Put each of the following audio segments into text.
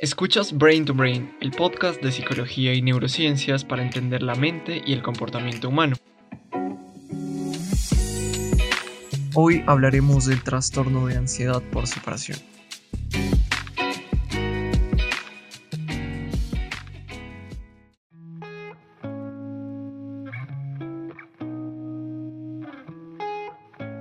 Escuchas Brain to Brain, el podcast de psicología y neurociencias para entender la mente y el comportamiento humano. Hoy hablaremos del trastorno de ansiedad por separación.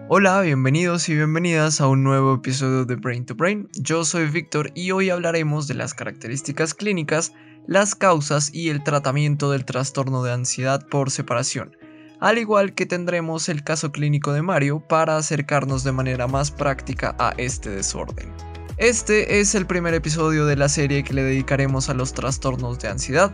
Hola, bienvenidos y bienvenidas a un nuevo episodio de Brain to Brain. Yo soy Víctor y hoy hablaremos de las características clínicas, las causas y el tratamiento del trastorno de ansiedad por separación, al igual que tendremos el caso clínico de Mario para acercarnos de manera más práctica a este desorden. Este es el primer episodio de la serie que le dedicaremos a los trastornos de ansiedad,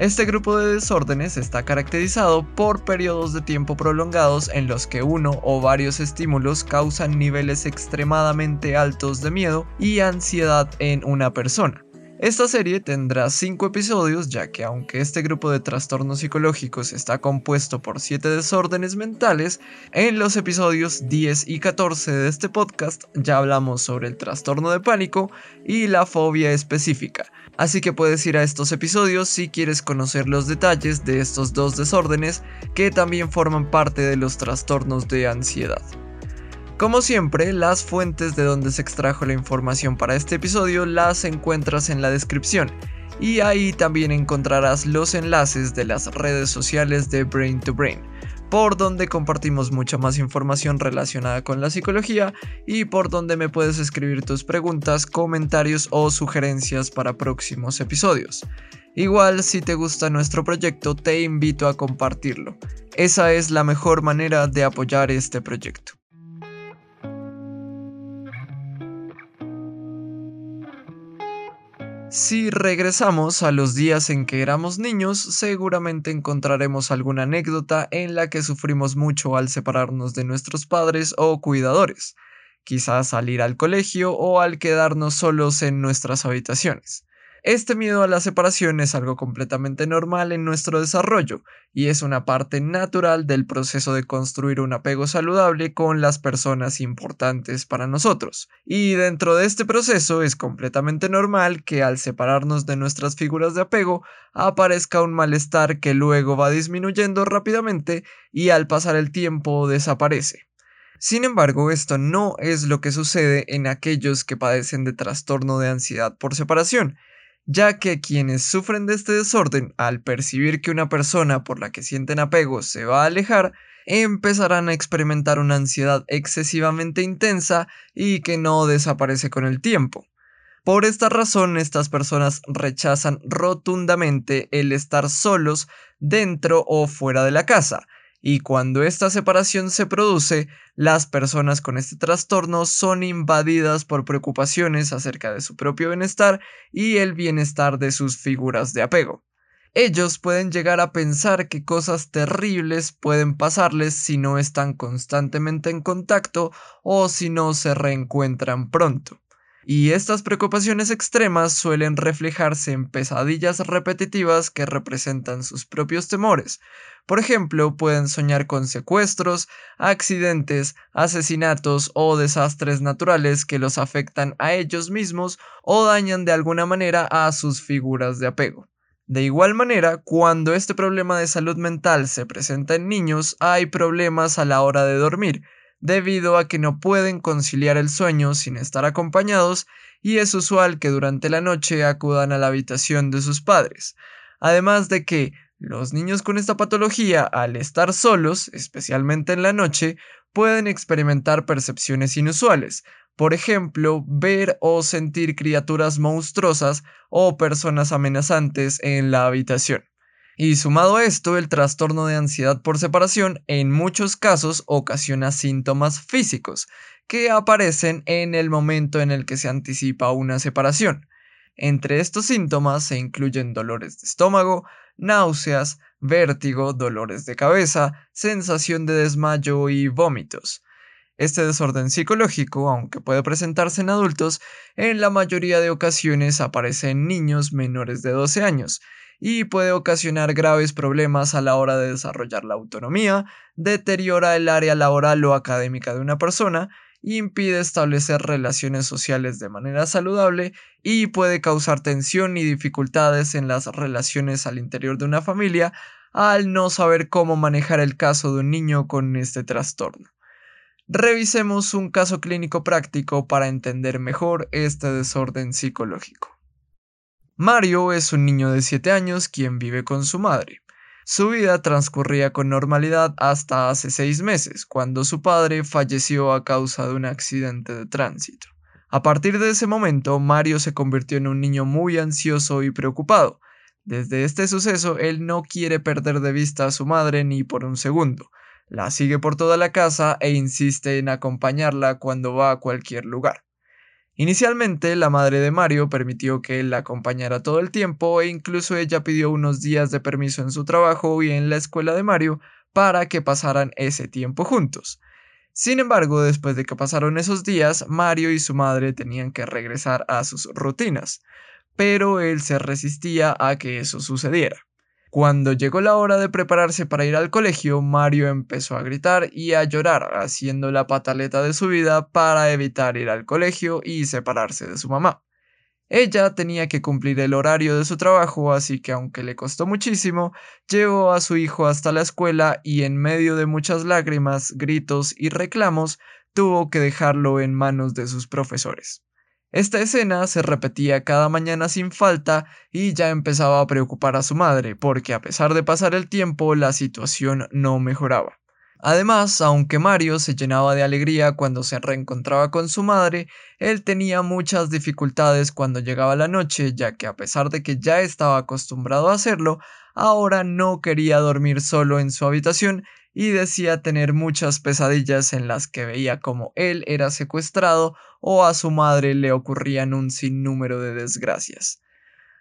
este grupo de desórdenes está caracterizado por periodos de tiempo prolongados en los que uno o varios estímulos causan niveles extremadamente altos de miedo y ansiedad en una persona. Esta serie tendrá 5 episodios ya que aunque este grupo de trastornos psicológicos está compuesto por 7 desórdenes mentales, en los episodios 10 y 14 de este podcast ya hablamos sobre el trastorno de pánico y la fobia específica, Así que puedes ir a estos episodios si quieres conocer los detalles de estos dos desórdenes que también forman parte de los trastornos de ansiedad. Como siempre, las fuentes de donde se extrajo la información para este episodio las encuentras en la descripción y ahí también encontrarás los enlaces de las redes sociales de Brain to Brain por donde compartimos mucha más información relacionada con la psicología y por donde me puedes escribir tus preguntas, comentarios o sugerencias para próximos episodios. Igual si te gusta nuestro proyecto te invito a compartirlo. Esa es la mejor manera de apoyar este proyecto. Si regresamos a los días en que éramos niños, seguramente encontraremos alguna anécdota en la que sufrimos mucho al separarnos de nuestros padres o cuidadores, quizás al ir al colegio o al quedarnos solos en nuestras habitaciones. Este miedo a la separación es algo completamente normal en nuestro desarrollo y es una parte natural del proceso de construir un apego saludable con las personas importantes para nosotros. Y dentro de este proceso es completamente normal que al separarnos de nuestras figuras de apego aparezca un malestar que luego va disminuyendo rápidamente y al pasar el tiempo desaparece. Sin embargo, esto no es lo que sucede en aquellos que padecen de trastorno de ansiedad por separación, ya que quienes sufren de este desorden, al percibir que una persona por la que sienten apego se va a alejar, empezarán a experimentar una ansiedad excesivamente intensa y que no desaparece con el tiempo. Por esta razón, estas personas rechazan rotundamente el estar solos dentro o fuera de la casa, y cuando esta separación se produce, las personas con este trastorno son invadidas por preocupaciones acerca de su propio bienestar y el bienestar de sus figuras de apego. Ellos pueden llegar a pensar que cosas terribles pueden pasarles si no están constantemente en contacto o si no se reencuentran pronto. Y estas preocupaciones extremas suelen reflejarse en pesadillas repetitivas que representan sus propios temores, por ejemplo, pueden soñar con secuestros, accidentes, asesinatos o desastres naturales que los afectan a ellos mismos o dañan de alguna manera a sus figuras de apego. De igual manera, cuando este problema de salud mental se presenta en niños, hay problemas a la hora de dormir, debido a que no pueden conciliar el sueño sin estar acompañados y es usual que durante la noche acudan a la habitación de sus padres. Además de que, los niños con esta patología, al estar solos, especialmente en la noche, pueden experimentar percepciones inusuales, por ejemplo, ver o sentir criaturas monstruosas o personas amenazantes en la habitación. Y sumado a esto, el trastorno de ansiedad por separación en muchos casos ocasiona síntomas físicos que aparecen en el momento en el que se anticipa una separación. Entre estos síntomas se incluyen dolores de estómago, náuseas, vértigo, dolores de cabeza, sensación de desmayo y vómitos. Este desorden psicológico, aunque puede presentarse en adultos, en la mayoría de ocasiones aparece en niños menores de 12 años y puede ocasionar graves problemas a la hora de desarrollar la autonomía, deteriora el área laboral o académica de una persona impide establecer relaciones sociales de manera saludable y puede causar tensión y dificultades en las relaciones al interior de una familia al no saber cómo manejar el caso de un niño con este trastorno. Revisemos un caso clínico práctico para entender mejor este desorden psicológico. Mario es un niño de 7 años quien vive con su madre. Su vida transcurría con normalidad hasta hace 6 meses, cuando su padre falleció a causa de un accidente de tránsito. A partir de ese momento, Mario se convirtió en un niño muy ansioso y preocupado. Desde este suceso, él no quiere perder de vista a su madre ni por un segundo. La sigue por toda la casa e insiste en acompañarla cuando va a cualquier lugar. Inicialmente, la madre de Mario permitió que él la acompañara todo el tiempo e incluso ella pidió unos días de permiso en su trabajo y en la escuela de Mario para que pasaran ese tiempo juntos. Sin embargo, después de que pasaron esos días, Mario y su madre tenían que regresar a sus rutinas, pero él se resistía a que eso sucediera. Cuando llegó la hora de prepararse para ir al colegio, Mario empezó a gritar y a llorar, haciendo la pataleta de su vida para evitar ir al colegio y separarse de su mamá. Ella tenía que cumplir el horario de su trabajo, así que aunque le costó muchísimo, llevó a su hijo hasta la escuela y en medio de muchas lágrimas, gritos y reclamos, tuvo que dejarlo en manos de sus profesores. Esta escena se repetía cada mañana sin falta y ya empezaba a preocupar a su madre, porque a pesar de pasar el tiempo la situación no mejoraba. Además, aunque Mario se llenaba de alegría cuando se reencontraba con su madre, él tenía muchas dificultades cuando llegaba la noche, ya que a pesar de que ya estaba acostumbrado a hacerlo, ahora no quería dormir solo en su habitación y decía tener muchas pesadillas en las que veía como él era secuestrado o a su madre le ocurrían un sinnúmero de desgracias.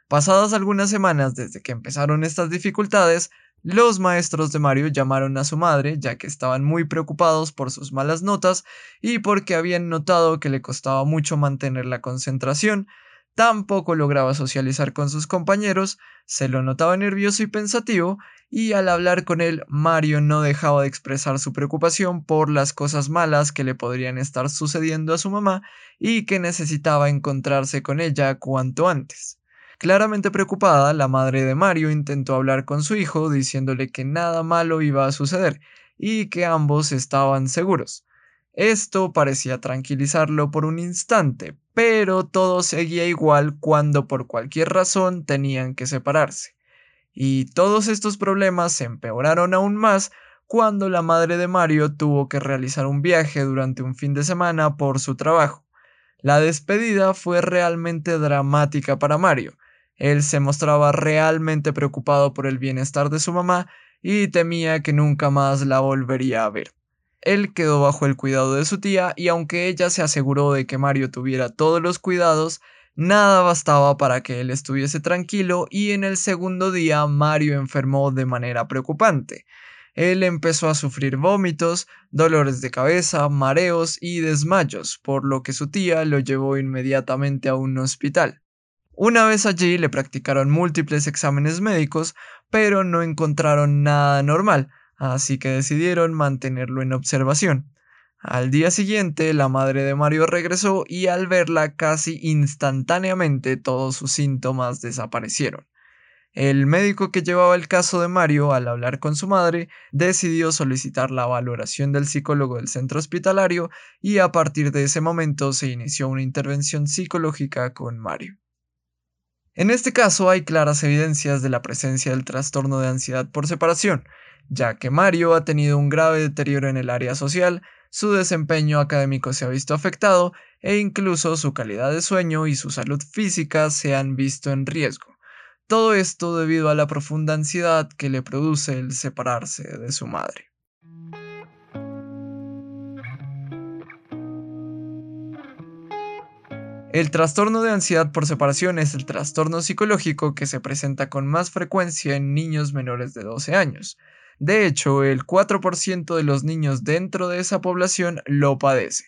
Pasadas algunas semanas desde que empezaron estas dificultades, los maestros de Mario llamaron a su madre ya que estaban muy preocupados por sus malas notas y porque habían notado que le costaba mucho mantener la concentración, tampoco lograba socializar con sus compañeros, se lo notaba nervioso y pensativo y al hablar con él Mario no dejaba de expresar su preocupación por las cosas malas que le podrían estar sucediendo a su mamá y que necesitaba encontrarse con ella cuanto antes. Claramente preocupada, la madre de Mario intentó hablar con su hijo diciéndole que nada malo iba a suceder y que ambos estaban seguros. Esto parecía tranquilizarlo por un instante, pero todo seguía igual cuando por cualquier razón tenían que separarse. Y todos estos problemas se empeoraron aún más cuando la madre de Mario tuvo que realizar un viaje durante un fin de semana por su trabajo. La despedida fue realmente dramática para Mario. Él se mostraba realmente preocupado por el bienestar de su mamá y temía que nunca más la volvería a ver. Él quedó bajo el cuidado de su tía y aunque ella se aseguró de que Mario tuviera todos los cuidados, Nada bastaba para que él estuviese tranquilo y en el segundo día Mario enfermó de manera preocupante. Él empezó a sufrir vómitos, dolores de cabeza, mareos y desmayos, por lo que su tía lo llevó inmediatamente a un hospital. Una vez allí le practicaron múltiples exámenes médicos, pero no encontraron nada normal, así que decidieron mantenerlo en observación. Al día siguiente, la madre de Mario regresó y al verla casi instantáneamente todos sus síntomas desaparecieron. El médico que llevaba el caso de Mario, al hablar con su madre, decidió solicitar la valoración del psicólogo del centro hospitalario y a partir de ese momento se inició una intervención psicológica con Mario. En este caso hay claras evidencias de la presencia del trastorno de ansiedad por separación, ya que Mario ha tenido un grave deterioro en el área social, su desempeño académico se ha visto afectado e incluso su calidad de sueño y su salud física se han visto en riesgo. Todo esto debido a la profunda ansiedad que le produce el separarse de su madre. El trastorno de ansiedad por separación es el trastorno psicológico que se presenta con más frecuencia en niños menores de 12 años. De hecho, el 4% de los niños dentro de esa población lo padece.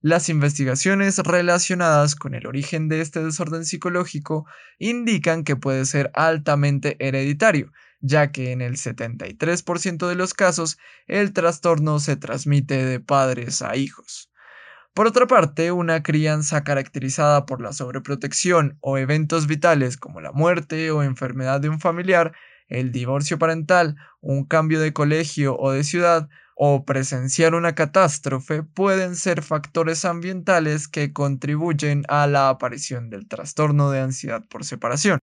Las investigaciones relacionadas con el origen de este desorden psicológico indican que puede ser altamente hereditario, ya que en el 73% de los casos el trastorno se transmite de padres a hijos. Por otra parte, una crianza caracterizada por la sobreprotección o eventos vitales como la muerte o enfermedad de un familiar, el divorcio parental, un cambio de colegio o de ciudad, o presenciar una catástrofe pueden ser factores ambientales que contribuyen a la aparición del trastorno de ansiedad por separación.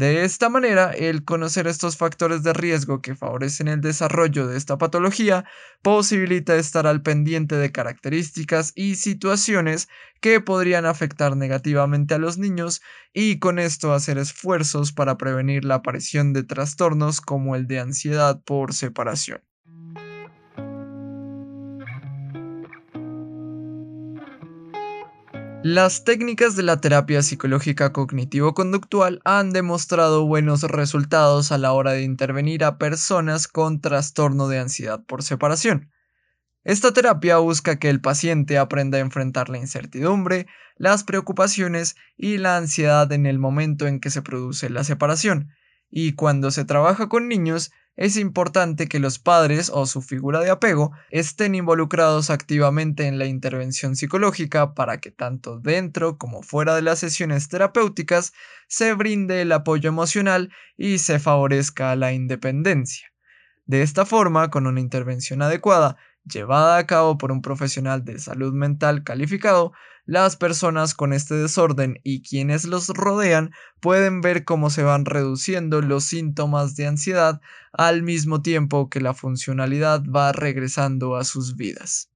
De esta manera, el conocer estos factores de riesgo que favorecen el desarrollo de esta patología posibilita estar al pendiente de características y situaciones que podrían afectar negativamente a los niños y con esto hacer esfuerzos para prevenir la aparición de trastornos como el de ansiedad por separación. Las técnicas de la terapia psicológica cognitivo-conductual han demostrado buenos resultados a la hora de intervenir a personas con trastorno de ansiedad por separación. Esta terapia busca que el paciente aprenda a enfrentar la incertidumbre, las preocupaciones y la ansiedad en el momento en que se produce la separación, y cuando se trabaja con niños es importante que los padres o su figura de apego estén involucrados activamente en la intervención psicológica para que tanto dentro como fuera de las sesiones terapéuticas se brinde el apoyo emocional y se favorezca la independencia. De esta forma, con una intervención adecuada, llevada a cabo por un profesional de salud mental calificado, las personas con este desorden y quienes los rodean pueden ver cómo se van reduciendo los síntomas de ansiedad al mismo tiempo que la funcionalidad va regresando a sus vidas.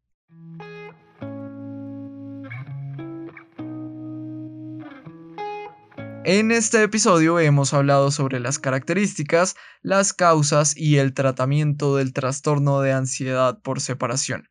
En este episodio hemos hablado sobre las características, las causas y el tratamiento del trastorno de ansiedad por separación.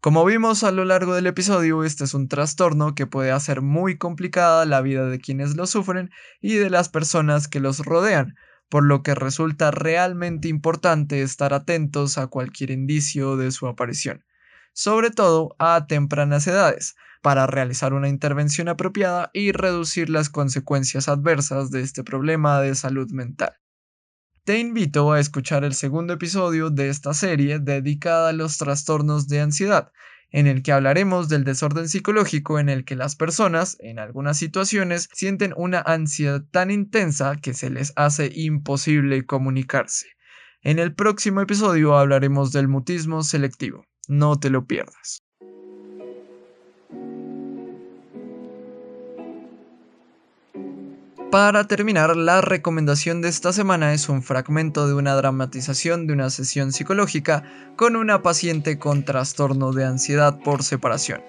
Como vimos a lo largo del episodio, este es un trastorno que puede hacer muy complicada la vida de quienes lo sufren y de las personas que los rodean, por lo que resulta realmente importante estar atentos a cualquier indicio de su aparición, sobre todo a tempranas edades, para realizar una intervención apropiada y reducir las consecuencias adversas de este problema de salud mental. Te invito a escuchar el segundo episodio de esta serie dedicada a los trastornos de ansiedad, en el que hablaremos del desorden psicológico en el que las personas, en algunas situaciones, sienten una ansiedad tan intensa que se les hace imposible comunicarse. En el próximo episodio hablaremos del mutismo selectivo. No te lo pierdas. Para terminar, la recomendación de esta semana es un fragmento de una dramatización de una sesión psicológica con una paciente con trastorno de ansiedad por separación.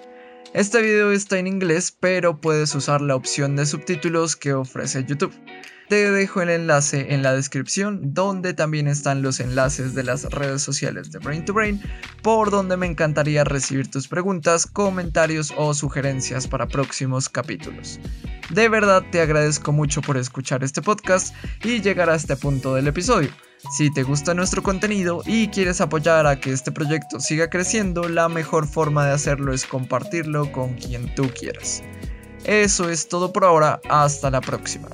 Este video está en inglés, pero puedes usar la opción de subtítulos que ofrece YouTube. Te dejo el enlace en la descripción, donde también están los enlaces de las redes sociales de Brain to Brain, por donde me encantaría recibir tus preguntas, comentarios o sugerencias para próximos capítulos. De verdad te agradezco mucho por escuchar este podcast y llegar a este punto del episodio. Si te gusta nuestro contenido y quieres apoyar a que este proyecto siga creciendo, la mejor forma de hacerlo es compartirlo con quien tú quieras. Eso es todo por ahora, hasta la próxima.